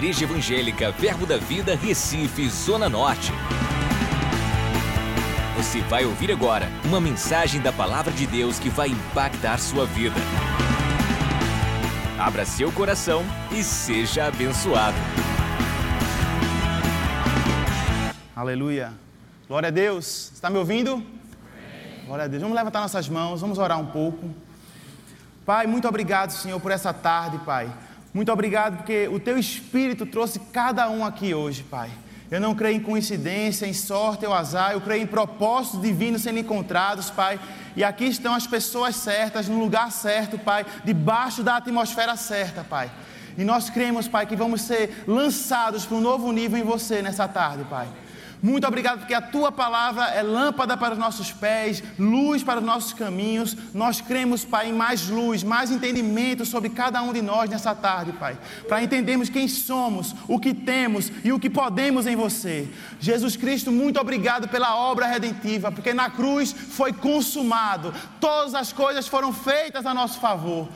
Igreja Evangélica Verbo da Vida, Recife, Zona Norte. Você vai ouvir agora uma mensagem da Palavra de Deus que vai impactar sua vida. Abra seu coração e seja abençoado. Aleluia. Glória a Deus. Está me ouvindo? Glória a Deus. Vamos levantar nossas mãos, vamos orar um pouco. Pai, muito obrigado, Senhor, por essa tarde, Pai. Muito obrigado porque o Teu Espírito trouxe cada um aqui hoje, Pai. Eu não creio em coincidência, em sorte ou azar, eu creio em propósitos divinos sendo encontrados, Pai. E aqui estão as pessoas certas, no lugar certo, Pai, debaixo da atmosfera certa, Pai. E nós cremos, Pai, que vamos ser lançados para um novo nível em você nessa tarde, Pai. Muito obrigado porque a tua palavra é lâmpada para os nossos pés, luz para os nossos caminhos. Nós cremos, Pai, em mais luz, mais entendimento sobre cada um de nós nessa tarde, Pai, para entendermos quem somos, o que temos e o que podemos em você. Jesus Cristo, muito obrigado pela obra redentiva, porque na cruz foi consumado, todas as coisas foram feitas a nosso favor.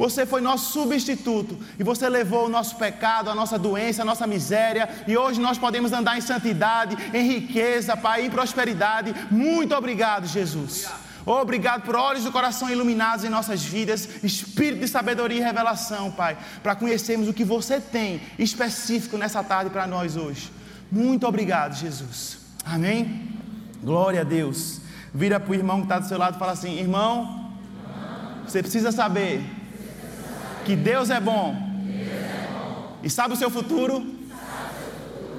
Você foi nosso substituto e você levou o nosso pecado, a nossa doença, a nossa miséria e hoje nós podemos andar em santidade, em riqueza, Pai, em prosperidade. Muito obrigado, Jesus. Obrigado por olhos do coração iluminados em nossas vidas, espírito de sabedoria e revelação, Pai, para conhecermos o que você tem específico nessa tarde para nós hoje. Muito obrigado, Jesus. Amém? Glória a Deus. Vira para o irmão que está do seu lado e fala assim: irmão, você precisa saber que Deus é bom. E sabe o seu futuro?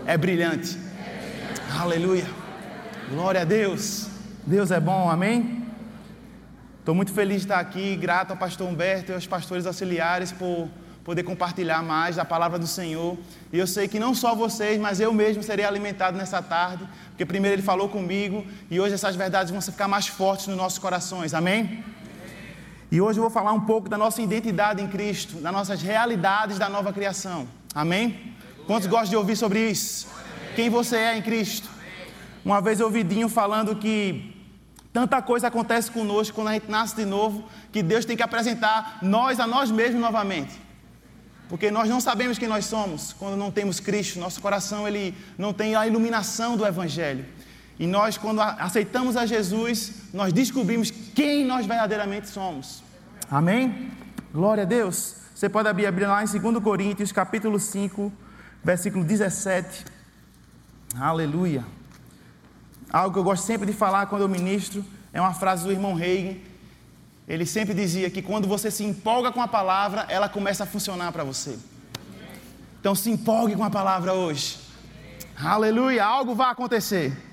É brilhante. Aleluia. Glória a Deus. Deus é bom, amém? Estou muito feliz de estar aqui, grato ao pastor Humberto e aos pastores auxiliares por poder compartilhar mais da palavra do Senhor. E eu sei que não só vocês, mas eu mesmo serei alimentado nessa tarde, porque primeiro ele falou comigo e hoje essas verdades vão ficar mais fortes nos nossos corações, amém? E hoje eu vou falar um pouco da nossa identidade em Cristo, das nossas realidades da nova criação. Amém? Quantos gostam de ouvir sobre isso? Quem você é em Cristo? Uma vez eu ouvi Dinho falando que tanta coisa acontece conosco quando a gente nasce de novo, que Deus tem que apresentar nós a nós mesmos novamente. Porque nós não sabemos quem nós somos quando não temos Cristo. Nosso coração ele não tem a iluminação do Evangelho. E nós, quando aceitamos a Jesus, nós descobrimos quem nós verdadeiramente somos. Amém? Glória a Deus. Você pode abrir a Bíblia lá em 2 Coríntios, capítulo 5, versículo 17. Aleluia. Algo que eu gosto sempre de falar quando eu ministro é uma frase do irmão Reagan. Ele sempre dizia que quando você se empolga com a palavra, ela começa a funcionar para você. Então se empolgue com a palavra hoje. Aleluia, algo vai acontecer.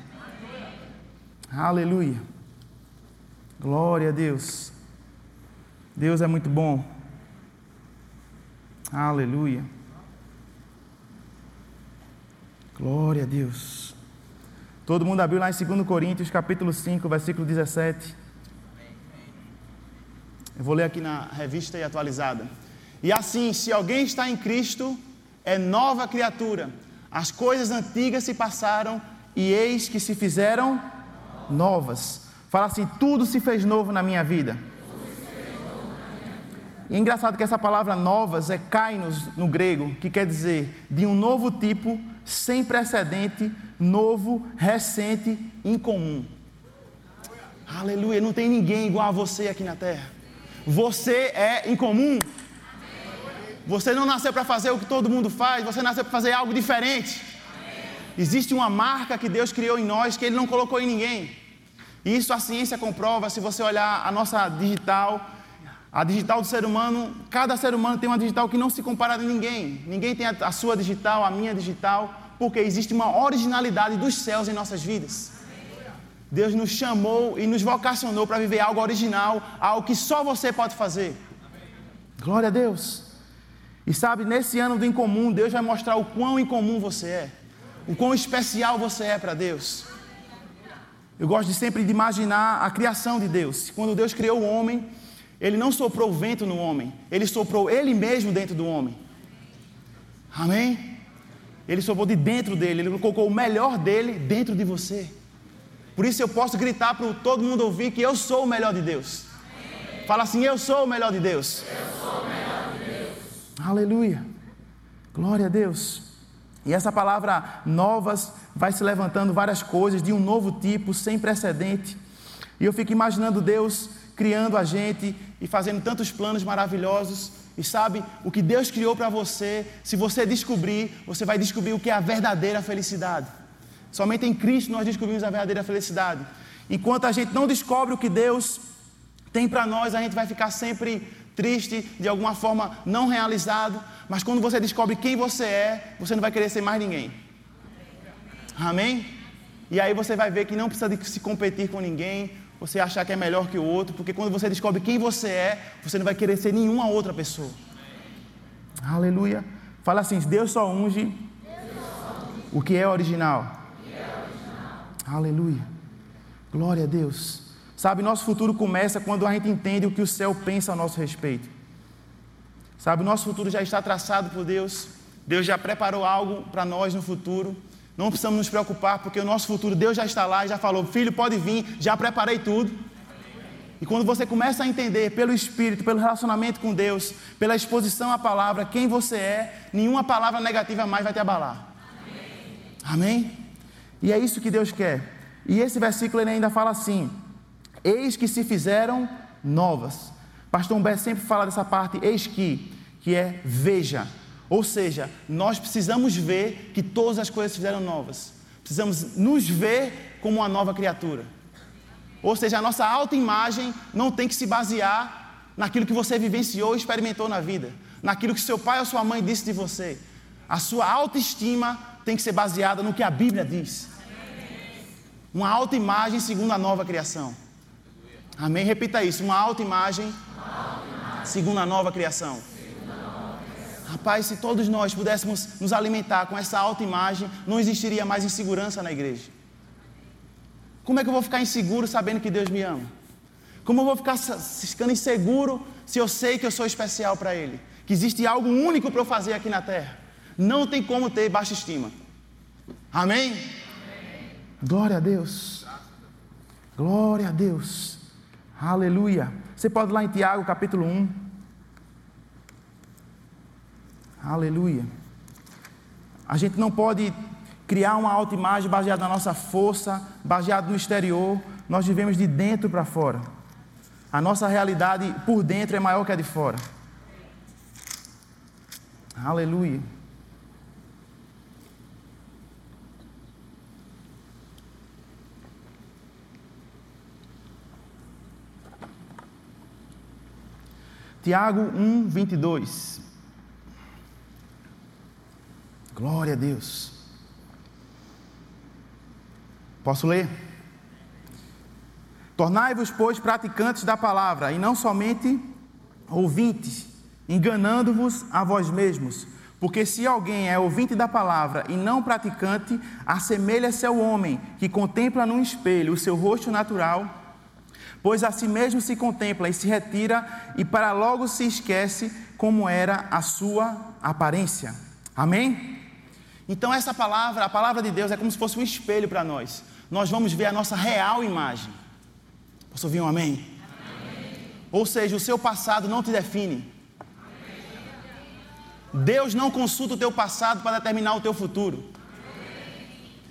Aleluia. Glória a Deus. Deus é muito bom. Aleluia. Glória a Deus. Todo mundo abriu lá em 2 Coríntios, capítulo 5, versículo 17. Eu vou ler aqui na revista e atualizada. E assim, se alguém está em Cristo, é nova criatura. As coisas antigas se passaram e eis que se fizeram novas. Fala assim: tudo se fez novo na minha vida. E é engraçado que essa palavra novas é kainos no grego, que quer dizer de um novo tipo, sem precedente, novo, recente, incomum. Aleluia, não tem ninguém igual a você aqui na terra. Você é incomum. Você não nasceu para fazer o que todo mundo faz, você nasceu para fazer algo diferente. Existe uma marca que Deus criou em nós que Ele não colocou em ninguém. Isso a ciência comprova. Se você olhar a nossa digital, a digital do ser humano, cada ser humano tem uma digital que não se compara a ninguém. Ninguém tem a, sua digital, a minha digital, porque existe uma originalidade dos céus em nossas vidas. Deus nos chamou e nos vocacionou para viver algo original, algo que só você pode fazer. Glória a Deus. E sabe, nesse ano do incomum, Deus vai mostrar o quão incomum você é o quão especial você é para Deus. Eu gosto de sempre de imaginar a criação de Deus. Quando Deus criou o homem, ele não soprou o vento no homem, ele soprou ele mesmo dentro do homem. Amém? Ele soprou de dentro dele, ele colocou o melhor dele dentro de você. Por isso eu posso gritar para todo mundo ouvir que eu sou o melhor de Deus. Fala assim: Eu sou o melhor de Deus. Eu sou o melhor de Deus. Aleluia. Glória a Deus. E essa palavra novas vai se levantando várias coisas de um novo tipo, sem precedente. E eu fico imaginando Deus criando a gente e fazendo tantos planos maravilhosos. E sabe, o que Deus criou para você, se você descobrir, você vai descobrir o que é a verdadeira felicidade. Somente em Cristo nós descobrimos a verdadeira felicidade. Enquanto a gente não descobre o que Deus tem para nós, a gente vai ficar sempre triste, de alguma forma não realizado. Mas quando você descobre quem você é, você não vai querer ser mais ninguém. Amém? E aí você vai ver que não precisa de se competir com ninguém, você achar que é melhor que o outro, porque quando você descobre quem você é, você não vai querer ser nenhuma outra pessoa. Aleluia. Fala assim: Deus só unge o que é original. Aleluia. Glória a Deus. Sabe, nosso futuro começa quando a gente entende o que o céu pensa a nosso respeito. Sabe, o nosso futuro já está traçado por Deus. Deus já preparou algo para nós no futuro. Não precisamos nos preocupar, porque o nosso futuro, Deus já está lá já falou: Filho, pode vir, já preparei tudo. E quando você começa a entender pelo Espírito, pelo relacionamento com Deus, pela exposição à palavra, quem você é, nenhuma palavra negativa mais vai te abalar. Amém? Amém? E é isso que Deus quer. E esse versículo ele ainda fala assim: Eis que se fizeram novas. Pastor Humberto sempre fala dessa parte, eis que, que é veja. Ou seja, nós precisamos ver que todas as coisas se fizeram novas. Precisamos nos ver como uma nova criatura. Ou seja, a nossa autoimagem não tem que se basear naquilo que você vivenciou e experimentou na vida, naquilo que seu pai ou sua mãe disse de você. A sua autoestima tem que ser baseada no que a Bíblia diz. Uma autoimagem segundo a nova criação. Amém? Repita isso. Uma autoimagem segundo a nova criação. Rapaz, se todos nós pudéssemos nos alimentar com essa autoimagem, não existiria mais insegurança na igreja. Como é que eu vou ficar inseguro sabendo que Deus me ama? Como eu vou ficar ficando inseguro se eu sei que eu sou especial para Ele? Que existe algo único para eu fazer aqui na terra? Não tem como ter baixa estima. Amém? Glória a Deus. Glória a Deus. Aleluia. Você pode ir lá em Tiago, capítulo 1. Aleluia. A gente não pode criar uma autoimagem baseada na nossa força, baseada no exterior. Nós vivemos de dentro para fora. A nossa realidade por dentro é maior que a de fora. Aleluia. Tiago 1, 22. Glória a Deus. Posso ler? Tornai-vos, pois, praticantes da palavra, e não somente ouvintes, enganando-vos a vós mesmos. Porque se alguém é ouvinte da palavra e não praticante, assemelha-se ao homem que contempla num espelho o seu rosto natural pois a si mesmo se contempla e se retira, e para logo se esquece como era a sua aparência. Amém? Então, essa palavra, a palavra de Deus, é como se fosse um espelho para nós. Nós vamos ver a nossa real imagem. Posso ouvir um amém? amém. Ou seja, o seu passado não te define. Deus não consulta o teu passado para determinar o teu futuro.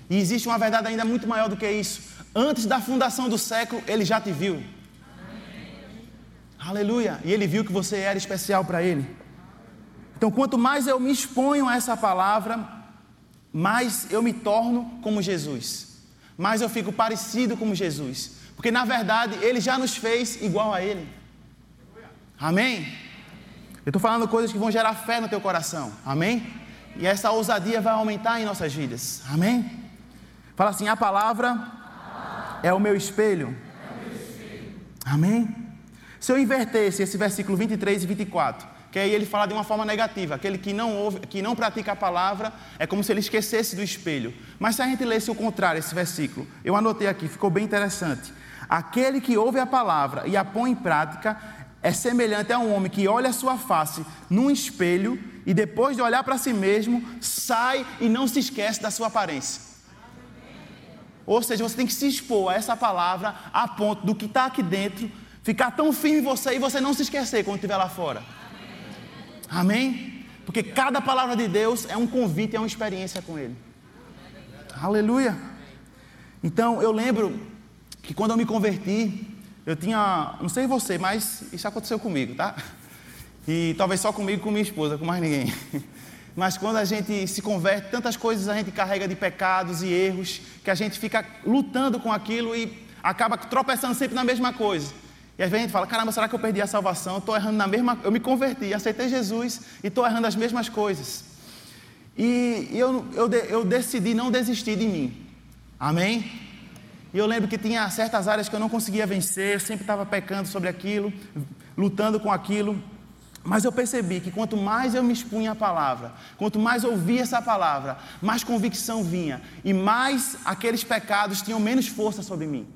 E existe uma verdade ainda muito maior do que isso. Antes da fundação do século, ele já te viu. Aleluia. E ele viu que você era especial para ele. Então, quanto mais eu me exponho a essa palavra, mais eu me torno como Jesus. Mais eu fico parecido como Jesus. Porque na verdade, ele já nos fez igual a ele. Amém? Eu estou falando coisas que vão gerar fé no teu coração. Amém? E essa ousadia vai aumentar em nossas vidas. Amém? Fala assim: a palavra é o meu espelho. Amém? Se eu invertesse esse versículo 23 e 24, que aí ele fala de uma forma negativa, aquele que não ouve, que não pratica a palavra, é como se ele esquecesse do espelho. Mas se a gente lesse o contrário, esse versículo, eu anotei aqui, ficou bem interessante. Aquele que ouve a palavra e a põe em prática é semelhante a um homem que olha a sua face num espelho e depois de olhar para si mesmo, sai e não se esquece da sua aparência. Ou seja, você tem que se expor a essa palavra a ponto do que está aqui dentro ficar tão firme em você e você não se esquecer quando estiver lá fora. Amém? Porque cada palavra de Deus é um convite, é uma experiência com Ele. Aleluia. Então eu lembro que quando eu me converti, eu tinha, não sei você, mas isso aconteceu comigo, tá? E talvez só comigo, com minha esposa, com mais ninguém. Mas quando a gente se converte, tantas coisas a gente carrega de pecados e erros, que a gente fica lutando com aquilo e acaba tropeçando sempre na mesma coisa. E às vezes a gente fala: caramba, será que eu perdi a salvação? Estou errando na mesma. Eu me converti, aceitei Jesus e estou errando as mesmas coisas. E eu, eu, eu decidi não desistir de mim. Amém? E eu lembro que tinha certas áreas que eu não conseguia vencer, eu sempre estava pecando sobre aquilo, lutando com aquilo. Mas eu percebi que quanto mais eu me expunha à palavra, quanto mais ouvia essa palavra, mais convicção vinha e mais aqueles pecados tinham menos força sobre mim.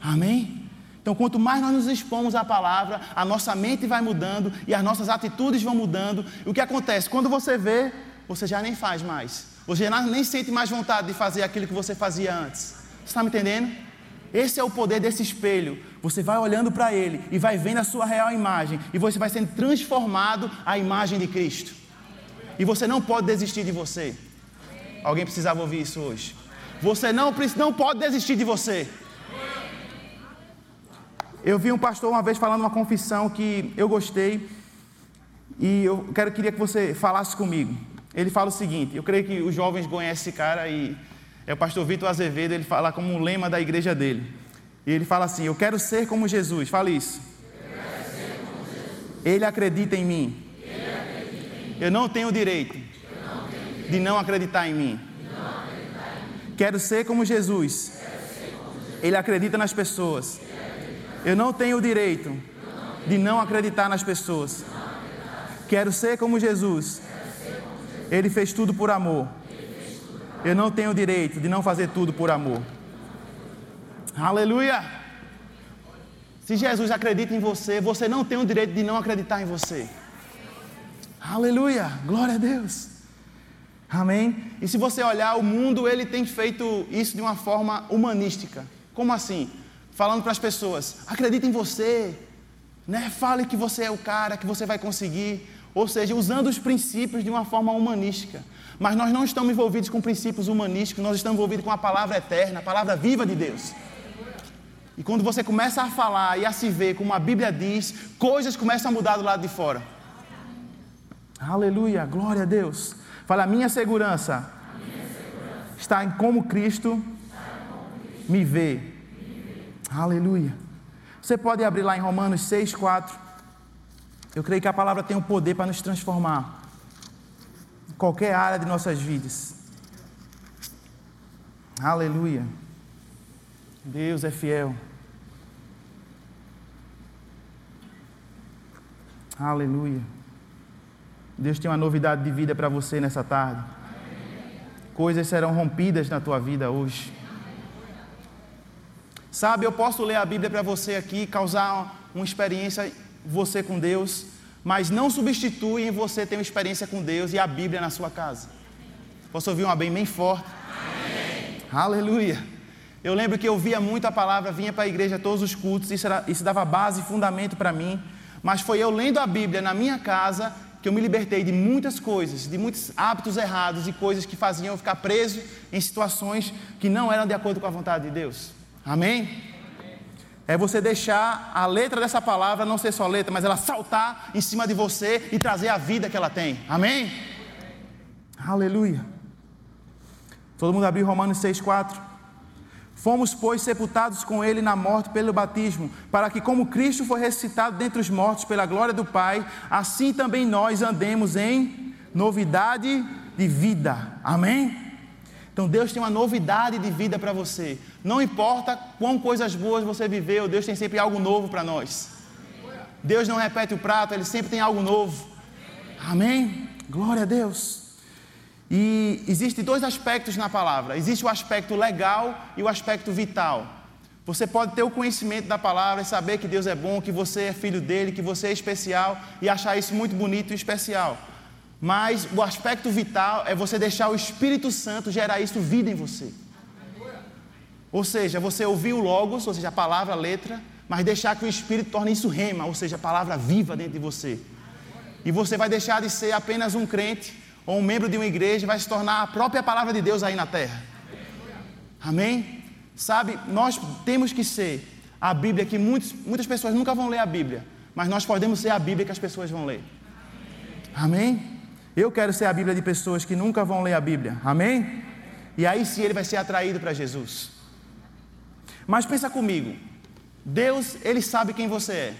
Amém? Então, quanto mais nós nos expomos à palavra, a nossa mente vai mudando e as nossas atitudes vão mudando. E o que acontece? Quando você vê, você já nem faz mais. Você nem sente mais vontade de fazer aquilo que você fazia antes. Você está me entendendo? Esse é o poder desse espelho. Você vai olhando para ele e vai vendo a sua real imagem e você vai sendo transformado à imagem de Cristo. E você não pode desistir de você. Alguém precisava ouvir isso hoje. Você não, não pode desistir de você. Eu vi um pastor uma vez falando uma confissão que eu gostei e eu quero, queria que você falasse comigo. Ele fala o seguinte: eu creio que os jovens conhecem esse cara e é o pastor Vitor Azevedo, ele fala como um lema da igreja dele. E ele fala assim: Eu quero ser como Jesus. Fale isso. Ele acredita em mim. Eu não tenho direito de não acreditar em mim. Quero ser como Jesus. Ele acredita nas pessoas. Eu não tenho o direito de não acreditar nas pessoas. Quero ser como Jesus. Ele fez tudo por amor. Eu não tenho o direito de não fazer tudo por amor. Aleluia! Se Jesus acredita em você, você não tem o direito de não acreditar em você. Aleluia! Glória a Deus. Amém? E se você olhar, o mundo ele tem feito isso de uma forma humanística. Como assim? Falando para as pessoas: acredite em você, né? Fale que você é o cara, que você vai conseguir. Ou seja, usando os princípios de uma forma humanística. Mas nós não estamos envolvidos com princípios humanísticos, nós estamos envolvidos com a palavra eterna, a palavra viva de Deus. E quando você começa a falar e a se ver como a Bíblia diz, coisas começam a mudar do lado de fora. Aleluia, glória a Deus. Fala, a minha segurança, a minha segurança está em como Cristo, me vê. Aleluia. Você pode abrir lá em Romanos 6, 4. Eu creio que a palavra tem o poder para nos transformar qualquer área de nossas vidas. Aleluia. Deus é fiel. Aleluia. Deus tem uma novidade de vida para você nessa tarde. Coisas serão rompidas na tua vida hoje. Sabe, eu posso ler a Bíblia para você aqui, causar uma experiência você com Deus, mas não substitui em você ter uma experiência com Deus e a Bíblia na sua casa. Posso ouvir um amém bem forte? Amém. Aleluia. Eu lembro que eu via muito a palavra, vinha para a igreja todos os cultos, isso, era, isso dava base e fundamento para mim. Mas foi eu lendo a Bíblia na minha casa que eu me libertei de muitas coisas, de muitos hábitos errados e coisas que faziam eu ficar preso em situações que não eram de acordo com a vontade de Deus. Amém? É você deixar a letra dessa palavra não ser só letra, mas ela saltar em cima de você e trazer a vida que ela tem. Amém? Aleluia. Todo mundo abriu Romanos 6,4. Fomos, pois, sepultados com ele na morte pelo batismo, para que, como Cristo foi ressuscitado dentre os mortos pela glória do Pai, assim também nós andemos em novidade de vida. Amém? Então Deus tem uma novidade de vida para você. Não importa quão coisas boas você viveu, Deus tem sempre algo novo para nós. Deus não repete o prato, Ele sempre tem algo novo. Amém? Glória a Deus. E existem dois aspectos na palavra: existe o aspecto legal e o aspecto vital. Você pode ter o conhecimento da palavra e saber que Deus é bom, que você é filho dele, que você é especial e achar isso muito bonito e especial. Mas o aspecto vital é você deixar o Espírito Santo gerar isso vida em você. Ou seja, você ouvir o Logos, ou seja, a palavra, a letra, mas deixar que o Espírito torne isso rema, ou seja, a palavra viva dentro de você. E você vai deixar de ser apenas um crente ou um membro de uma igreja, vai se tornar a própria palavra de Deus aí na terra. Amém? Sabe, nós temos que ser a Bíblia que muitos, muitas pessoas nunca vão ler a Bíblia, mas nós podemos ser a Bíblia que as pessoas vão ler. Amém? Eu quero ser a Bíblia de pessoas que nunca vão ler a Bíblia. Amém? E aí sim ele vai ser atraído para Jesus. Mas pensa comigo. Deus, ele sabe quem você é.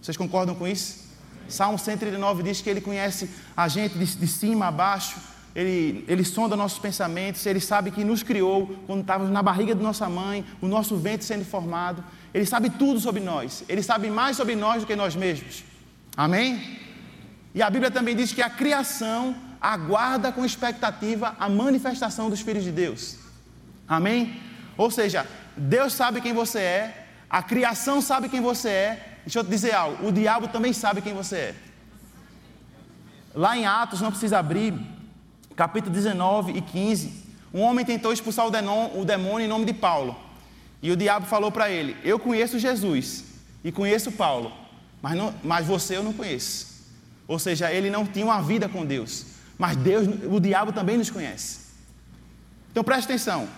Vocês concordam com isso? Salmo 139 diz que ele conhece a gente de, de cima a baixo ele, ele sonda nossos pensamentos, Ele sabe que nos criou quando estávamos na barriga de nossa mãe, o nosso ventre sendo formado. Ele sabe tudo sobre nós. Ele sabe mais sobre nós do que nós mesmos. Amém? E a Bíblia também diz que a criação aguarda com expectativa a manifestação dos filhos de Deus. Amém? Ou seja, Deus sabe quem você é, a criação sabe quem você é. Deixa eu te dizer algo: o diabo também sabe quem você é. Lá em Atos, não precisa abrir, capítulo 19 e 15, um homem tentou expulsar o demônio em nome de Paulo. E o diabo falou para ele: Eu conheço Jesus e conheço Paulo, mas, não, mas você eu não conheço. Ou seja, ele não tinha uma vida com Deus, mas Deus, o diabo também nos conhece. Então preste atenção: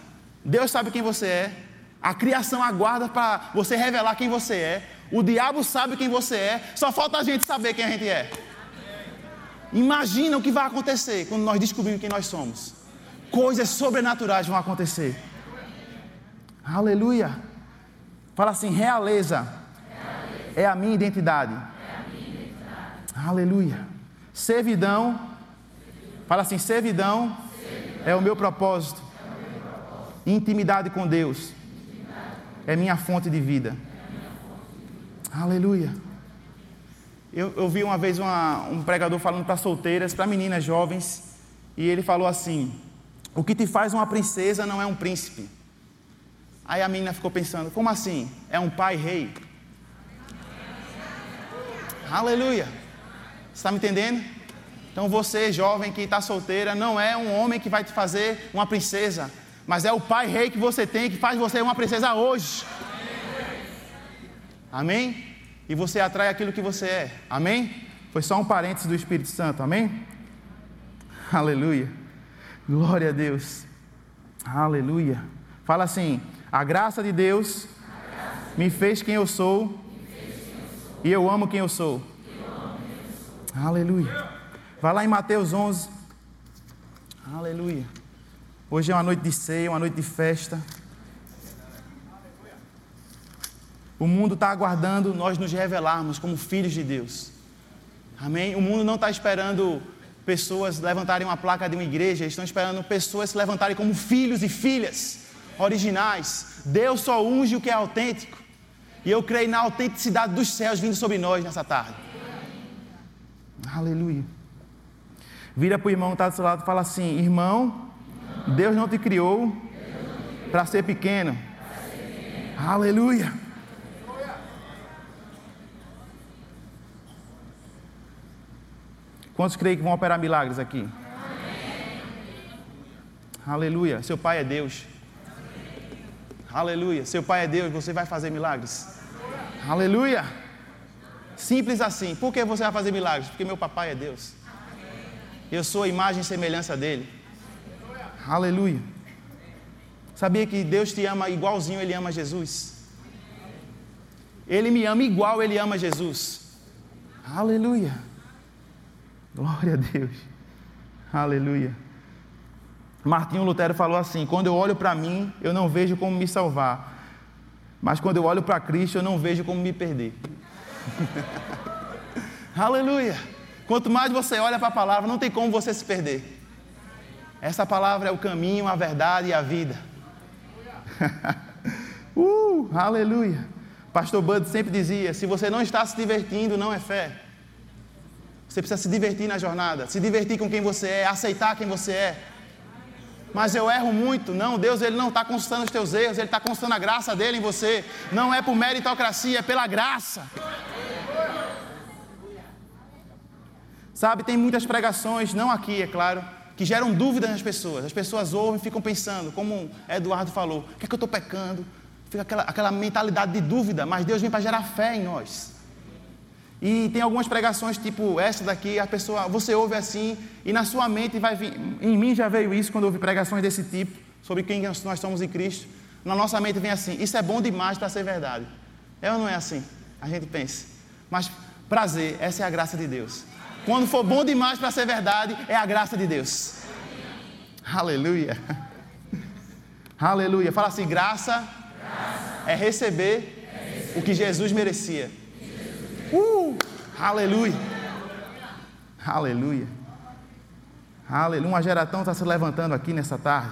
Deus sabe quem você é, a criação aguarda para você revelar quem você é, o diabo sabe quem você é, só falta a gente saber quem a gente é. Imagina o que vai acontecer quando nós descobrirmos quem nós somos. Coisas sobrenaturais vão acontecer. Aleluia. Fala assim: realeza, realeza. É, a minha identidade. é a minha identidade. Aleluia. Servidão. Fala assim: servidão, servidão. É, o meu propósito. É o meu propósito. Intimidade com Deus. Intimidade. É minha fonte de vida. Fonte de vida. Aleluia. Eu, eu vi uma vez uma, um pregador falando para solteiras, para meninas jovens, e ele falou assim: O que te faz uma princesa não é um príncipe. Aí a menina ficou pensando: Como assim? É um pai rei? Aleluia! Você está me entendendo? Então você, jovem que está solteira, não é um homem que vai te fazer uma princesa, mas é o pai rei que você tem que faz você uma princesa hoje. Amém? e você atrai aquilo que você é. Amém? Foi só um parênteses do Espírito Santo. Amém? Aleluia. Glória a Deus. Aleluia. Fala assim: a graça de Deus me fez quem eu sou e eu amo quem eu sou. Aleluia. Vai lá em Mateus 11. Aleluia. Hoje é uma noite de ceia, uma noite de festa. O mundo está aguardando nós nos revelarmos como filhos de Deus. Amém? O mundo não está esperando pessoas levantarem uma placa de uma igreja, estão esperando pessoas se levantarem como filhos e filhas originais. Deus só unge o que é autêntico. E eu creio na autenticidade dos céus vindo sobre nós nessa tarde. Aleluia. Vira para o irmão que está do seu lado e fala assim: Irmão, Deus não te criou para ser pequeno. Aleluia. Quantos creem que vão operar milagres aqui? Aleluia. Seu pai é Deus. Aleluia. Seu pai é Deus, você vai fazer milagres. Aleluia. Simples assim. Por que você vai fazer milagres? Porque meu papai é Deus. Eu sou a imagem e semelhança dele. Aleluia. Sabia que Deus te ama igualzinho ele ama Jesus? Ele me ama igual ele ama Jesus. Aleluia. Glória a Deus. Aleluia. Martinho Lutero falou assim: quando eu olho para mim, eu não vejo como me salvar. Mas quando eu olho para Cristo, eu não vejo como me perder. Aleluia. Quanto mais você olha para a palavra, não tem como você se perder. Essa palavra é o caminho, a verdade e a vida. uh, aleluia. Pastor Bud sempre dizia: se você não está se divertindo, não é fé. Você precisa se divertir na jornada, se divertir com quem você é, aceitar quem você é. Mas eu erro muito. Não, Deus ele não está constando os teus erros, Ele está constando a graça dele em você. Não é por meritocracia, é pela graça. Sabe, tem muitas pregações, não aqui, é claro, que geram dúvidas nas pessoas. As pessoas ouvem e ficam pensando, como Eduardo falou, o que é que eu estou pecando? Fica aquela, aquela mentalidade de dúvida, mas Deus vem para gerar fé em nós. E tem algumas pregações, tipo essa daqui, a pessoa, você ouve assim, e na sua mente vai vir. Em mim já veio isso quando eu ouvi pregações desse tipo, sobre quem nós somos em Cristo. Na nossa mente vem assim: isso é bom demais para ser verdade. É ou não é assim? A gente pensa. Mas prazer, essa é a graça de Deus. Quando for bom demais para ser verdade, é a graça de Deus. Aleluia. Aleluia. Fala assim: graça, graça. É, receber é receber o que Jesus merecia. Uh, aleluia. Aleluia. Aleluia. Uma geração está se levantando aqui nessa tarde.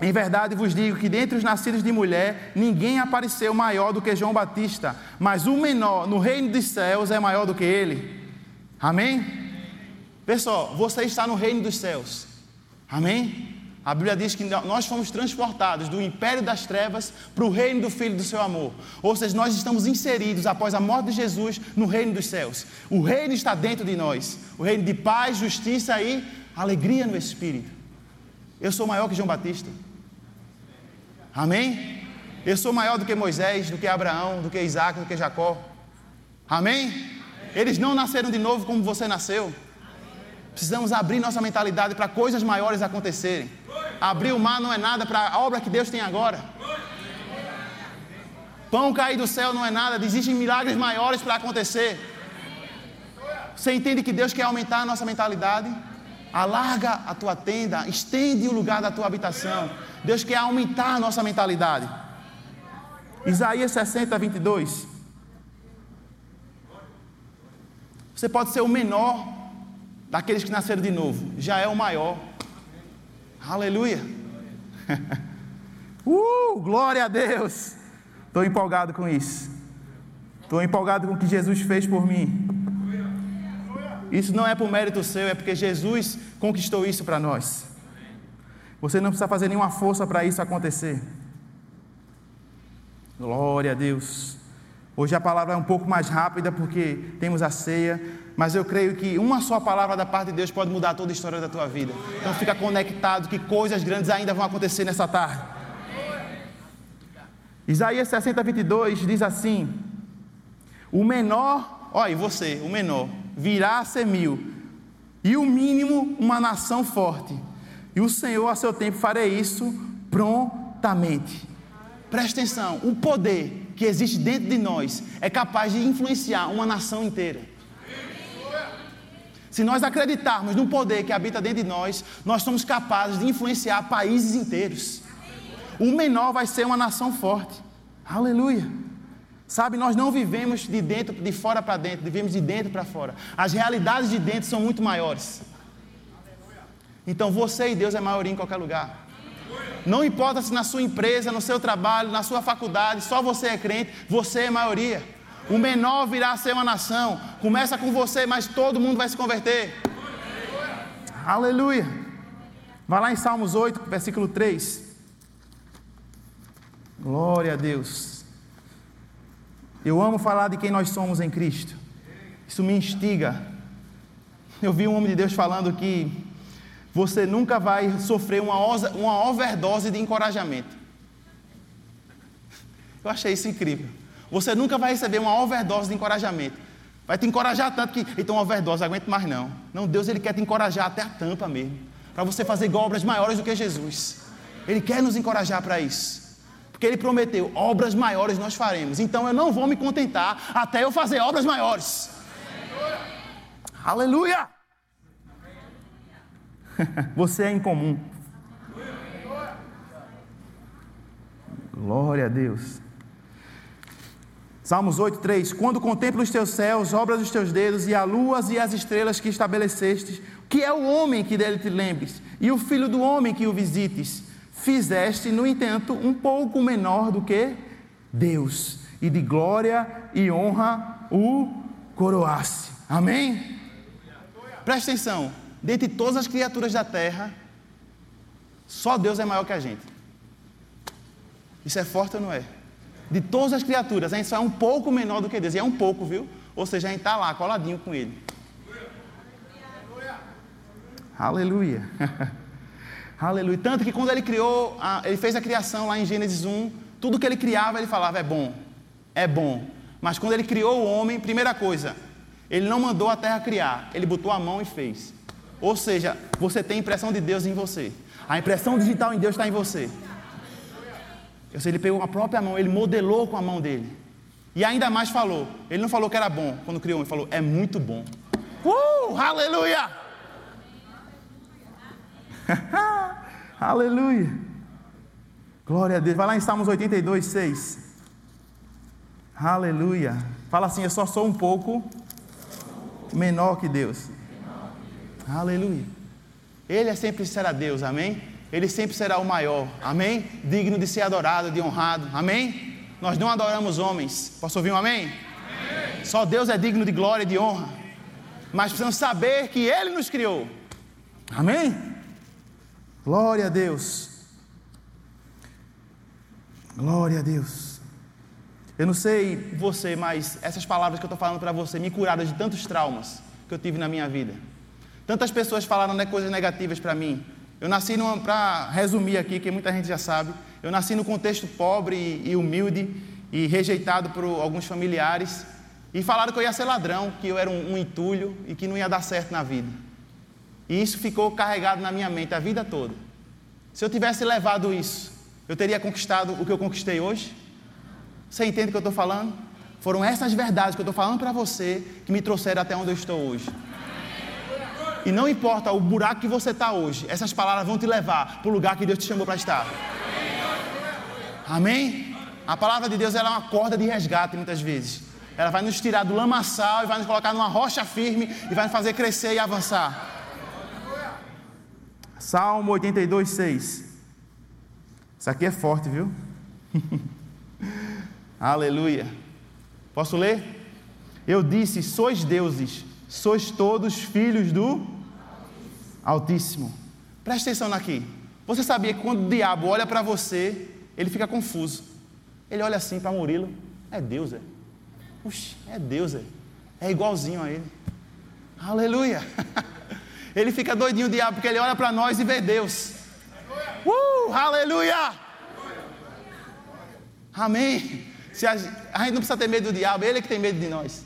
Em verdade vos digo que dentre os nascidos de mulher, ninguém apareceu maior do que João Batista, mas o menor no reino dos céus é maior do que ele. Amém? Pessoal, você está no reino dos céus. Amém? A Bíblia diz que nós fomos transportados do império das trevas para o reino do Filho do seu amor. Ou seja, nós estamos inseridos após a morte de Jesus no reino dos céus. O reino está dentro de nós. O reino de paz, justiça e alegria no Espírito. Eu sou maior que João Batista. Amém? Eu sou maior do que Moisés, do que Abraão, do que Isaac, do que Jacó. Amém? Eles não nasceram de novo como você nasceu. Precisamos abrir nossa mentalidade para coisas maiores acontecerem. Abrir o mar não é nada para a obra que Deus tem agora. Pão cair do céu não é nada, existem milagres maiores para acontecer. Você entende que Deus quer aumentar a nossa mentalidade? Alarga a tua tenda, estende o lugar da tua habitação. Deus quer aumentar a nossa mentalidade. Isaías 60, 22. Você pode ser o menor daqueles que nasceram de novo, já é o maior. Aleluia. uh, glória a Deus. Estou empolgado com isso. Estou empolgado com o que Jesus fez por mim. Isso não é por mérito seu, é porque Jesus conquistou isso para nós. Você não precisa fazer nenhuma força para isso acontecer. Glória a Deus. Hoje a palavra é um pouco mais rápida porque temos a ceia, mas eu creio que uma só palavra da parte de Deus pode mudar toda a história da tua vida. Então fica conectado que coisas grandes ainda vão acontecer nessa tarde. Isaías 60, 22 diz assim: O menor, olha, você, o menor, virá a ser mil, e o mínimo uma nação forte. E o Senhor, a seu tempo, farei isso prontamente. Presta atenção, o poder que existe dentro de nós é capaz de influenciar uma nação inteira. Se nós acreditarmos no poder que habita dentro de nós, nós somos capazes de influenciar países inteiros. O menor vai ser uma nação forte. Aleluia. Sabe, nós não vivemos de dentro, de fora para dentro, vivemos de dentro para fora. As realidades de dentro são muito maiores. Então você e Deus é maioria em qualquer lugar. Não importa se na sua empresa, no seu trabalho, na sua faculdade, só você é crente, você é maioria. O menor virá a ser uma nação. Começa com você, mas todo mundo vai se converter. Aleluia. Vai lá em Salmos 8, versículo 3. Glória a Deus. Eu amo falar de quem nós somos em Cristo. Isso me instiga. Eu vi um homem de Deus falando que você nunca vai sofrer uma, uma overdose de encorajamento. Eu achei isso incrível. Você nunca vai receber uma overdose de encorajamento. Vai te encorajar tanto que, então, overdose, aguento mais não. Não, Deus ele quer te encorajar até a tampa mesmo. Para você fazer obras maiores do que Jesus. Ele quer nos encorajar para isso. Porque ele prometeu, obras maiores nós faremos. Então eu não vou me contentar até eu fazer obras maiores. Aleluia! Você é incomum. Glória a Deus. Salmos 8, 3: Quando contemplo os teus céus, obras dos teus dedos, e a lua e as estrelas que estabelecestes, que é o homem que dele te lembres, e o filho do homem que o visites, fizeste, no entanto, um pouco menor do que Deus, e de glória e honra o coroasse. Amém? Presta atenção: dentre todas as criaturas da terra, só Deus é maior que a gente. Isso é forte ou não é? de todas as criaturas, a gente só é um pouco menor do que Deus. E é um pouco, viu? Ou seja, a gente está lá, coladinho com Ele. Aleluia. Aleluia. Tanto que quando ele criou, a, ele fez a criação lá em Gênesis 1, tudo que ele criava, ele falava: é bom, é bom. Mas quando ele criou o homem, primeira coisa, ele não mandou a terra criar, ele botou a mão e fez. Ou seja, você tem a impressão de Deus em você. A impressão digital em Deus está em você. Eu sei, ele pegou a própria mão, ele modelou com a mão dele. E ainda mais falou. Ele não falou que era bom quando criou, ele falou, é muito bom. Uh, aleluia! aleluia! Glória a Deus. Vai lá em Salmos 82, 6. Aleluia. Fala assim: Eu só sou um pouco menor que Deus. Aleluia. Ele é sempre será Deus, amém? Ele sempre será o maior, amém? Digno de ser adorado, de honrado, amém? Nós não adoramos homens. Posso ouvir um amém? amém? Só Deus é digno de glória e de honra. Mas precisamos saber que Ele nos criou. Amém? Glória a Deus. Glória a Deus. Eu não sei você, mas essas palavras que eu estou falando para você me curaram de tantos traumas que eu tive na minha vida. Tantas pessoas falaram né, coisas negativas para mim. Eu nasci, para resumir aqui, que muita gente já sabe, eu nasci no contexto pobre e, humilde e rejeitado por alguns familiares. E falaram que eu ia ser ladrão, que eu era um, um entulho e que não ia dar certo na vida. E isso ficou carregado na minha mente a vida toda. Se eu tivesse levado isso, eu teria conquistado o que eu conquistei hoje? Você entende o que eu estou falando? Foram essas verdades que eu estou falando para você que me trouxeram até onde eu estou hoje. E não importa o buraco que você está hoje, essas palavras vão te levar para o lugar que Deus te chamou para estar. Amém? A palavra de Deus é uma corda de resgate muitas vezes. Ela vai nos tirar do lamaçal e vai nos colocar numa rocha firme e vai nos fazer crescer e avançar. Salmo 82, 6. Isso aqui é forte, viu? Aleluia. Posso ler? Eu disse: sois deuses, sois todos filhos do Altíssimo. Preste atenção aqui. Você sabia que quando o diabo olha para você, ele fica confuso. Ele olha assim para Murilo: é Deus, é? Puxa, é Deus, é? É igualzinho a ele. Aleluia. Ele fica doidinho o diabo, porque ele olha para nós e vê Deus. Uh, aleluia. Amém. Se a, a, gente não precisa ter medo do diabo, ele é que tem medo de nós.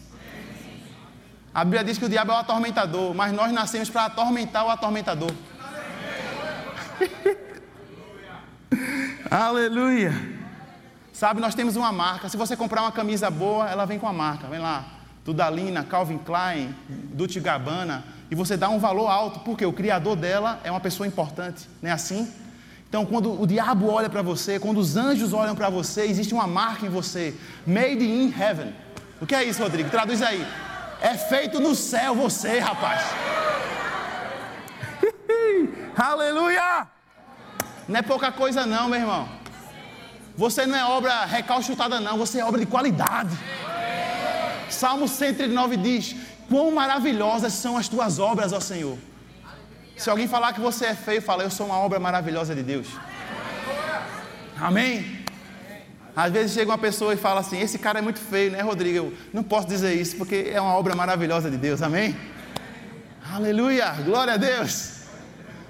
A Bíblia diz que o diabo é o atormentador, mas nós nascemos para atormentar o atormentador. Aleluia. Sabe, nós temos uma marca. Se você comprar uma camisa boa, ela vem com a marca. Vem lá. Dudalina, Calvin Klein, Dolce Gabbana. E você dá um valor alto, porque o criador dela é uma pessoa importante. Não é assim? Então, quando o diabo olha para você, quando os anjos olham para você, existe uma marca em você. Made in heaven. O que é isso, Rodrigo? Traduz aí. É feito no céu você, rapaz. Aleluia! Não é pouca coisa, não, meu irmão. Você não é obra recalchutada, não. Você é obra de qualidade. Salmo 109 diz: Quão maravilhosas são as tuas obras, ó Senhor. Se alguém falar que você é feio, fala: Eu sou uma obra maravilhosa de Deus. Amém? Às vezes chega uma pessoa e fala assim: Esse cara é muito feio, né, Rodrigo? Eu não posso dizer isso porque é uma obra maravilhosa de Deus. Amém? Aleluia! Glória a Deus!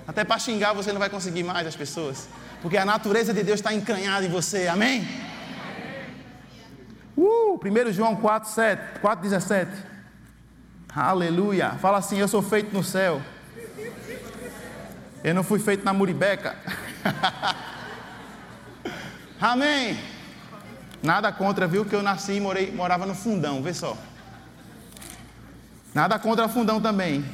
Até para xingar você não vai conseguir mais as pessoas, porque a natureza de Deus está encanhada em você. Amém? Uh, 1 João 4, 7, 4, 17. Aleluia! Fala assim: Eu sou feito no céu. Eu não fui feito na Muribeca. Amém. Nada contra, viu? Que eu nasci e morei, morava no fundão, vê só. Nada contra fundão também.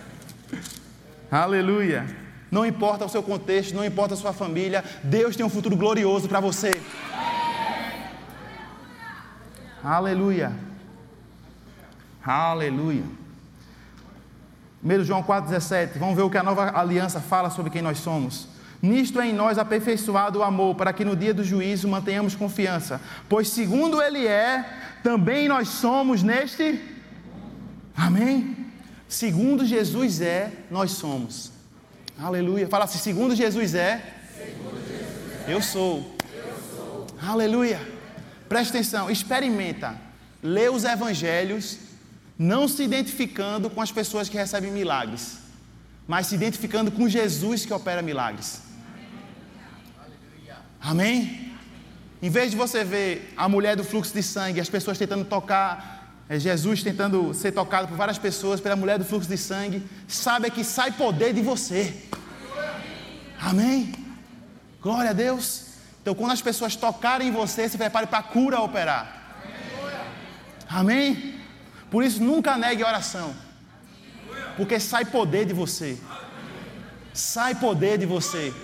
Aleluia. Não importa o seu contexto, não importa a sua família, Deus tem um futuro glorioso para você. Aleluia. Aleluia. 1 João 4,17. Vamos ver o que a nova aliança fala sobre quem nós somos. Nisto é em nós aperfeiçoado o amor, para que no dia do juízo mantenhamos confiança. Pois segundo Ele é, também nós somos neste. Amém? Segundo Jesus é, nós somos. Aleluia. Fala assim: segundo Jesus é, segundo Jesus é eu, sou. eu sou. Aleluia. Presta atenção, experimenta. Lê os evangelhos, não se identificando com as pessoas que recebem milagres, mas se identificando com Jesus que opera milagres. Amém? Em vez de você ver a mulher do fluxo de sangue, as pessoas tentando tocar, é, Jesus tentando ser tocado por várias pessoas, pela mulher do fluxo de sangue, saiba que sai poder de você. Amém? Glória a Deus. Então, quando as pessoas tocarem em você, se prepare para a cura operar. Amém? Por isso, nunca negue a oração, porque sai poder de você. Sai poder de você.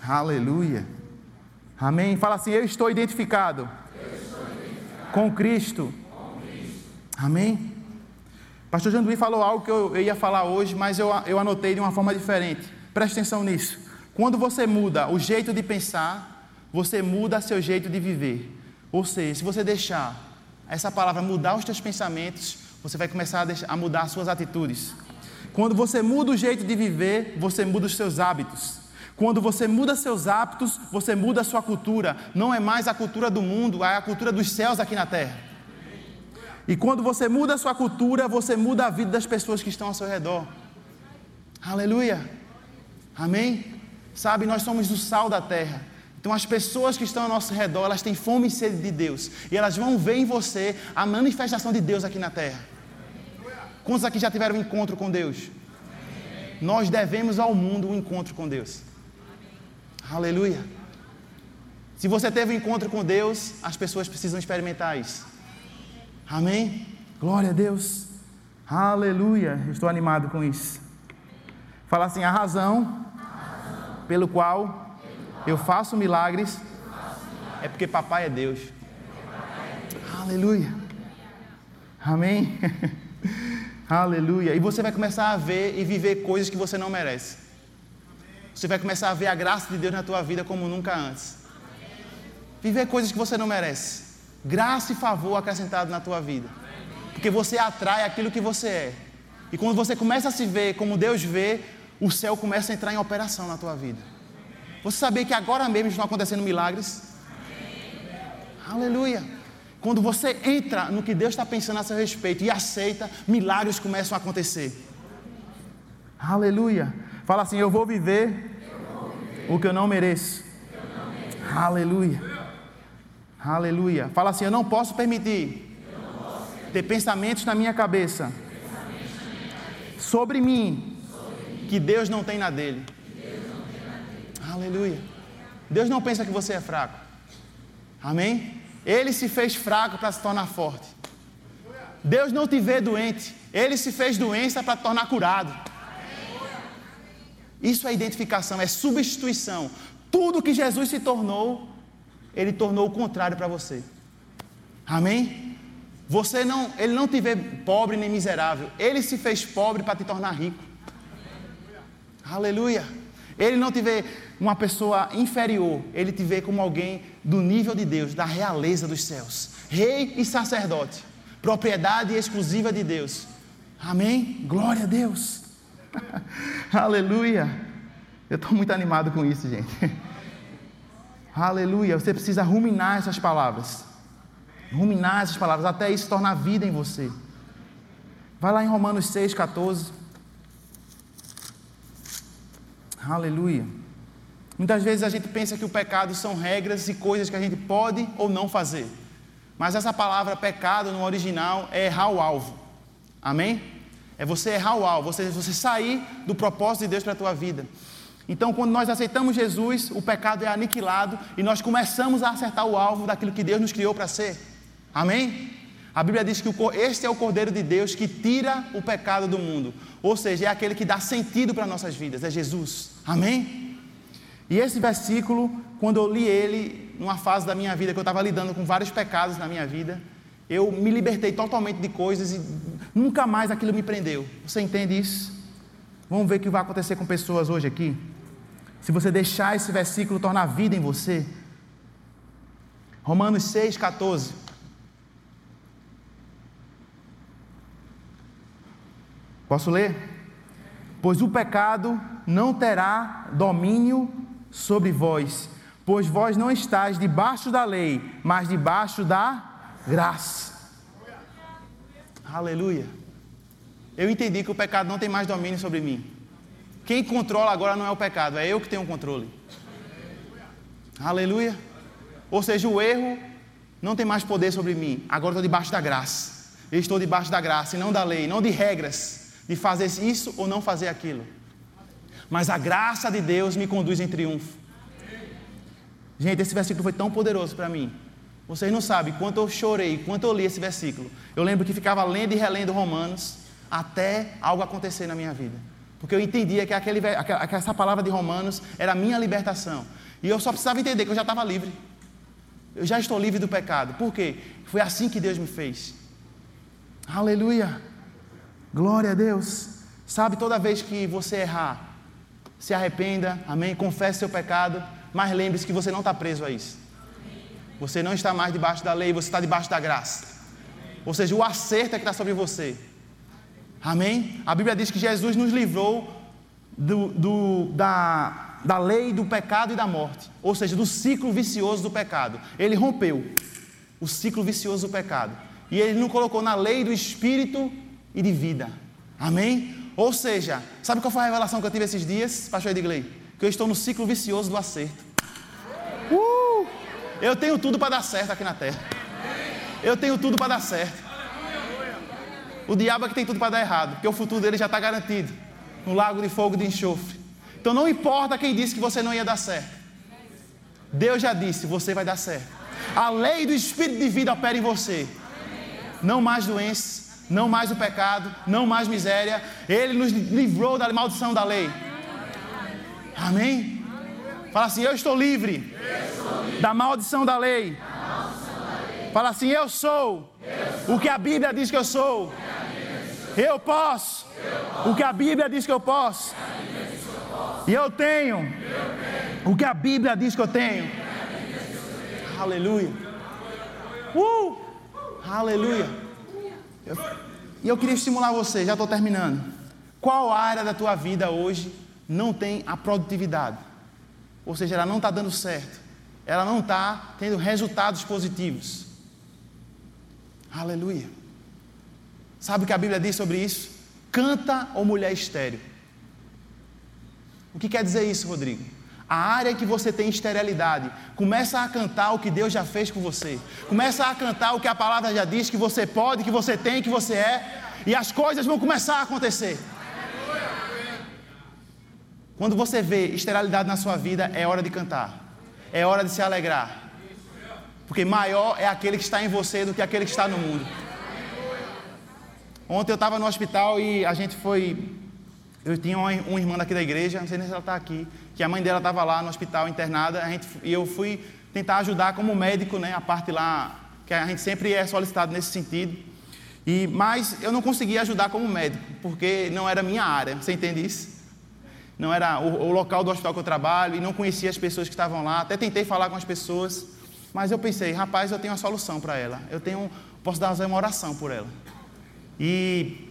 Aleluia. Amém? Fala assim: Eu estou identificado, eu estou identificado com, Cristo. com Cristo. Amém? Pastor Janduí falou algo que eu, ia falar hoje, mas eu, eu anotei de uma forma diferente. Preste atenção nisso. Quando você muda o jeito de pensar, você muda seu jeito de viver. Ou seja, se você deixar essa palavra mudar os teus pensamentos, você vai começar a, deixar, a mudar as suas atitudes. Quando você muda o jeito de viver, você muda os seus hábitos. Quando você muda seus hábitos, você muda a sua cultura. Não é mais a cultura do mundo, é a cultura dos céus aqui na terra. E quando você muda a sua cultura, você muda a vida das pessoas que estão ao seu redor. Aleluia. Amém? Sabe, nós somos o sal da terra. Então as pessoas que estão ao nosso redor, elas têm fome e sede de Deus. E elas vão ver em você a manifestação de Deus aqui na terra. Quantos aqui já tiveram um encontro com Deus? Nós devemos ao mundo um encontro com Deus. Aleluia. Se você teve um encontro com Deus, as pessoas precisam experimentar isso. Amém? Glória a Deus. Aleluia. Estou animado com isso. Fala assim: a razão pelo qual eu faço milagres é porque papai é Deus. Aleluia. Amém. Aleluia. E você vai começar a ver e viver coisas que você não merece. Você vai começar a ver a graça de Deus na tua vida como nunca antes. Viver coisas que você não merece. Graça e favor acrescentado na tua vida. Porque você atrai aquilo que você é. E quando você começa a se ver como Deus vê, o céu começa a entrar em operação na tua vida. Você sabia que agora mesmo estão acontecendo milagres? Aleluia. Quando você entra no que Deus está pensando a seu respeito e aceita, milagres começam a acontecer. Aleluia. Fala assim: Eu vou viver o que eu não mereço. Aleluia. Aleluia. Fala assim: eu não posso permitir ter pensamentos na minha cabeça sobre mim que Deus não tem na dele. Aleluia. Deus não pensa que você é fraco. Amém? Ele se fez fraco para se tornar forte. Deus não te vê doente. Ele se fez doença para tornar curado. Isso é identificação, é substituição. Tudo que Jesus se tornou, ele tornou o contrário para você. Amém? Você não, ele não te vê pobre nem miserável. Ele se fez pobre para te tornar rico. Aleluia. Ele não te vê uma pessoa inferior, ele te vê como alguém do nível de Deus, da realeza dos céus, rei e sacerdote, propriedade exclusiva de Deus. Amém? Glória a Deus. Aleluia. Eu estou muito animado com isso, gente. Aleluia. Você precisa ruminar essas palavras. Ruminar essas palavras até isso tornar vida em você. Vai lá em Romanos 6, 14. Aleluia. Muitas vezes a gente pensa que o pecado são regras e coisas que a gente pode ou não fazer. Mas essa palavra pecado no original é errar o alvo. Amém? É você errar o alvo, você, você sair do propósito de Deus para a tua vida. Então, quando nós aceitamos Jesus, o pecado é aniquilado e nós começamos a acertar o alvo daquilo que Deus nos criou para ser. Amém? A Bíblia diz que este é o Cordeiro de Deus que tira o pecado do mundo. Ou seja, é aquele que dá sentido para nossas vidas, é Jesus. Amém? E esse versículo, quando eu li ele, numa fase da minha vida que eu estava lidando com vários pecados na minha vida, eu me libertei totalmente de coisas e nunca mais aquilo me prendeu. Você entende isso? Vamos ver o que vai acontecer com pessoas hoje aqui. Se você deixar esse versículo tornar vida em você. Romanos 6, 14. Posso ler? Pois o pecado não terá domínio sobre vós, pois vós não estáis debaixo da lei, mas debaixo da graça. Aleluia. Eu entendi que o pecado não tem mais domínio sobre mim. Quem controla agora não é o pecado, é eu que tenho o controle. Aleluia. Ou seja, o erro não tem mais poder sobre mim. Agora estou debaixo da graça. Eu estou debaixo da graça e não da lei, não de regras de fazer isso ou não fazer aquilo. Mas a graça de Deus me conduz em triunfo. Gente, esse versículo foi tão poderoso para mim. Vocês não sabem quanto eu chorei, quanto eu li esse versículo. Eu lembro que ficava lendo e relendo Romanos até algo acontecer na minha vida. Porque eu entendia que, aquele, que essa palavra de Romanos era a minha libertação. E eu só precisava entender que eu já estava livre. Eu já estou livre do pecado. Por quê? Foi assim que Deus me fez. Aleluia. Glória a Deus. Sabe, toda vez que você errar, se arrependa, amém? Confesse seu pecado, mas lembre-se que você não está preso a isso. Você não está mais debaixo da lei, você está debaixo da graça. Ou seja, o acerto é que está sobre você. Amém? A Bíblia diz que Jesus nos livrou do, do, da, da lei do pecado e da morte. Ou seja, do ciclo vicioso do pecado. Ele rompeu o ciclo vicioso do pecado. E ele nos colocou na lei do espírito e de vida. Amém? Ou seja, sabe qual foi a revelação que eu tive esses dias, pastor Edgley? Que eu estou no ciclo vicioso do acerto. Uh! Eu tenho tudo para dar certo aqui na terra. Eu tenho tudo para dar certo. O diabo é que tem tudo para dar errado, porque o futuro dele já está garantido no lago de fogo de enxofre. Então não importa quem disse que você não ia dar certo. Deus já disse, você vai dar certo. A lei do Espírito de vida opera em você. Não mais doenças, não mais o pecado, não mais miséria. Ele nos livrou da maldição da lei. Amém? Fala assim: Eu estou livre, da maldição da lei. Fala assim: Eu sou, o que a Bíblia diz que eu sou. Eu posso, o que a Bíblia diz que eu posso. E eu tenho, o que a Bíblia diz que eu tenho. Aleluia. Uh! Aleluia. E eu, queria estimular você, já estou terminando. Qual área da tua vida hoje não tem a produtividade? Ou seja, ela não está dando certo. Ela não está tendo resultados positivos. Aleluia. Sabe o que a Bíblia diz sobre isso? Canta ou mulher estéreo. O que quer dizer isso, Rodrigo? A área que você tem esterilidade, começa a cantar o que Deus já fez com você. Começa a cantar o que a palavra já diz que você pode, que você tem, que você é, e as coisas vão começar a acontecer. Quando você vê esterilidade na sua vida, é hora de cantar. É hora de se alegrar. Porque maior é aquele que está em você do que aquele que está no mundo. Ontem eu estava no hospital e a gente foi eu tinha uma, uma, irmã daqui da igreja, não sei nem se ela está aqui, que a mãe dela estava lá no hospital internada, a gente, e eu fui tentar ajudar como médico, né, a parte lá, que a gente sempre é solicitado nesse sentido. E, mas eu não conseguia ajudar como médico, porque não era minha área, você entende isso? Não era o, o local do hospital que eu trabalho e não conhecia as pessoas que estavam lá, até tentei falar com as pessoas, mas eu pensei, rapaz, eu tenho uma solução para ela, eu tenho, posso dar uma oração por ela. E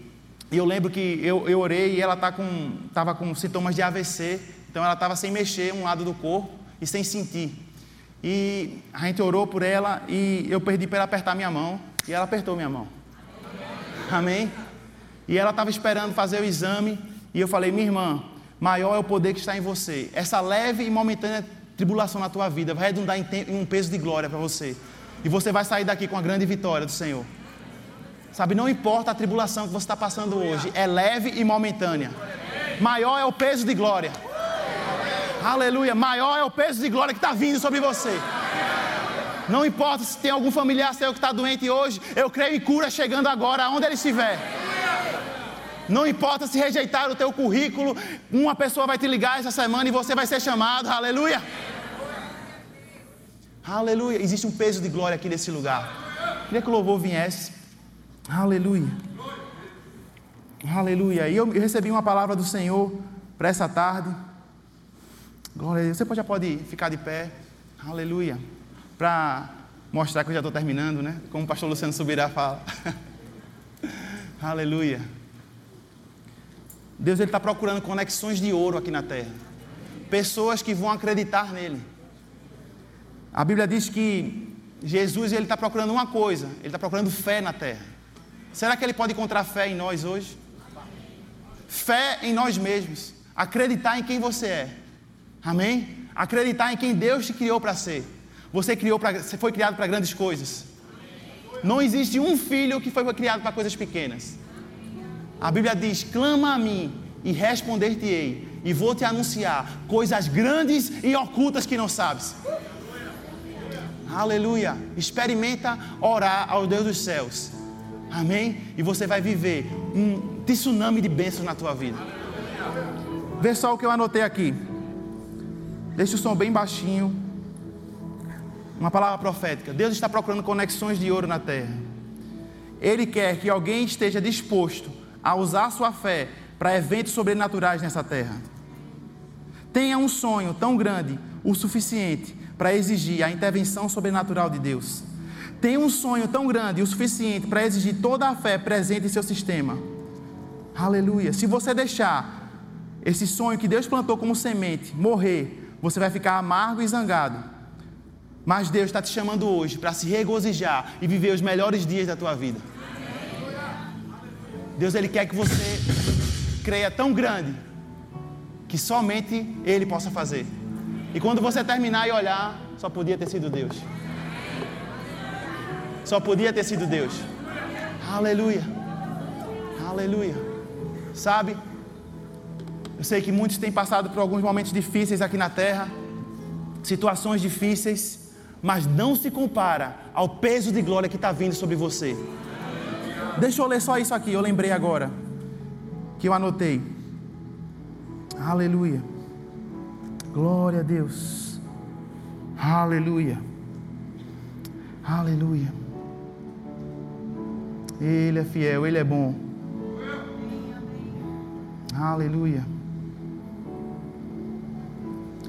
eu lembro que eu, eu orei e ela tá com, estava com sintomas de AVC, então ela estava sem mexer um lado do corpo e sem sentir. E a gente orou por ela e eu perdi para ela apertar minha mão e ela apertou minha mão. Amém? E ela estava esperando fazer o exame e eu falei, minha irmã, maior é o poder que está em você. Essa leve e momentânea tribulação na tua vida vai redundar em, em um peso de glória para você. E você vai sair daqui com a grande vitória do Senhor. Sabe, não importa a tribulação que você está passando hoje, é leve e momentânea. Maior é o peso de glória. Aleluia. Maior é o peso de glória que está vindo sobre você. Não importa se tem algum familiar seu que está doente hoje, eu creio em cura chegando agora, aonde ele estiver. Não importa se rejeitar o teu currículo, uma pessoa vai te ligar essa semana e você vai ser chamado. Aleluia. Aleluia. Existe um peso de glória aqui nesse lugar. Queria que o louvor viesse. Aleluia. Aleluia. E eu recebi uma palavra do Senhor para essa tarde. Glória a Deus. Você já pode ficar de pé. Aleluia. Para mostrar que eu já estou terminando, né? Como o pastor Luciano Subirá fala. Aleluia. Deus está procurando conexões de ouro aqui na terra. Pessoas que vão acreditar nele. A Bíblia diz que Jesus ele está procurando uma coisa. Ele está procurando fé na terra. Será que ele pode encontrar fé em nós hoje? Fé em nós mesmos. Acreditar em quem você é. Amém? Acreditar em quem Deus te criou para ser. Você, criou pra, você foi criado para grandes coisas. Não existe um filho que foi criado para coisas pequenas. A Bíblia diz: clama a mim e responder-te-ei, e vou te anunciar coisas grandes e ocultas que não sabes. Aleluia. Experimenta orar ao Deus dos céus. Amém? E você vai viver um tsunami de bênçãos na tua vida. Vê só o que eu anotei aqui. Deixa o som bem baixinho. Uma palavra profética. Deus está procurando conexões de ouro na terra. Ele quer que alguém esteja disposto a usar sua fé para eventos sobrenaturais nessa terra. Tenha um sonho tão grande o suficiente para exigir a intervenção sobrenatural de Deus. Tenha um sonho tão grande o suficiente para exigir toda a fé presente em seu sistema. Aleluia. Se você deixar esse sonho que Deus plantou como semente morrer, você vai ficar amargo e zangado. Mas Deus está te chamando hoje para se regozijar e viver os melhores dias da tua vida. Deus ele quer que você creia tão grande que somente Ele possa fazer. E quando você terminar e olhar, só podia ter sido Deus. Só podia ter sido Deus. Aleluia. Aleluia. Sabe? Eu sei que muitos têm passado por alguns momentos difíceis aqui na terra, situações difíceis, mas não se compara ao peso de glória que está vindo sobre você. Deixa eu ler só isso aqui, eu lembrei agora, que eu anotei. Aleluia. Glória a Deus. Aleluia. Aleluia. Ele é fiel, Ele é bom. Aleluia.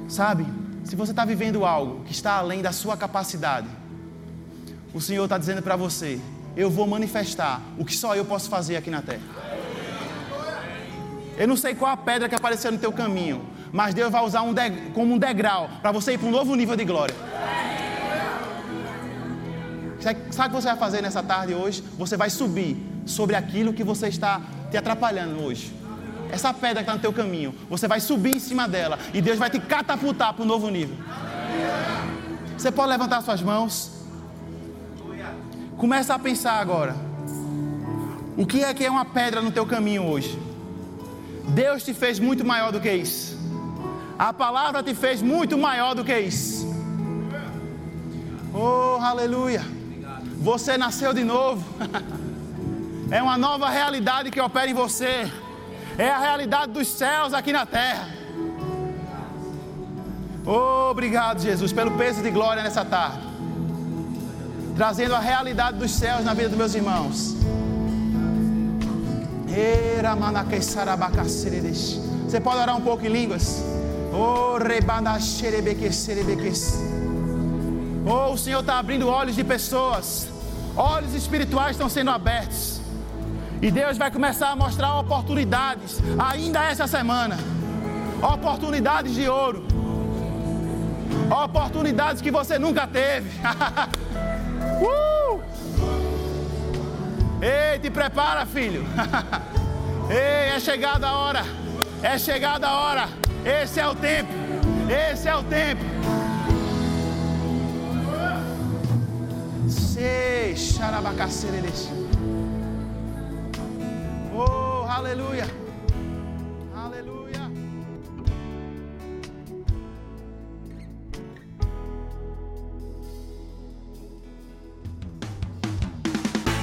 Sabe, se você está vivendo algo que está além da sua capacidade, o Senhor está dizendo para você: eu vou manifestar o que só eu posso fazer aqui na terra. Eu não sei qual a pedra que apareceu no teu caminho, mas Deus vai usar um como um degrau para você ir para um novo nível de glória. Sabe o que você vai fazer nessa tarde hoje? Você vai subir sobre aquilo que você está te atrapalhando hoje. Essa pedra que está no teu caminho, você vai subir em cima dela e Deus vai te catapultar para um novo nível. Você pode levantar suas mãos. Começa a pensar agora. O que é que é uma pedra no teu caminho hoje? Deus te fez muito maior do que isso. A palavra te fez muito maior do que isso. Oh, aleluia. Você nasceu de novo. É uma nova realidade que opera em você. É a realidade dos céus aqui na terra. Oh, obrigado, Jesus, pelo peso de glória nessa tarde. Trazendo a realidade dos céus na vida dos meus irmãos. Você pode orar um pouco em línguas? Oh, o Senhor está abrindo olhos de pessoas. Olhos espirituais estão sendo abertos. E Deus vai começar a mostrar oportunidades ainda essa semana. Oportunidades de ouro. Oportunidades que você nunca teve. uh! Ei, te prepara, filho. Ei, é chegada a hora. É chegada a hora. Esse é o tempo. Esse é o tempo. Sei, xarabacacereres. Oh, aleluia.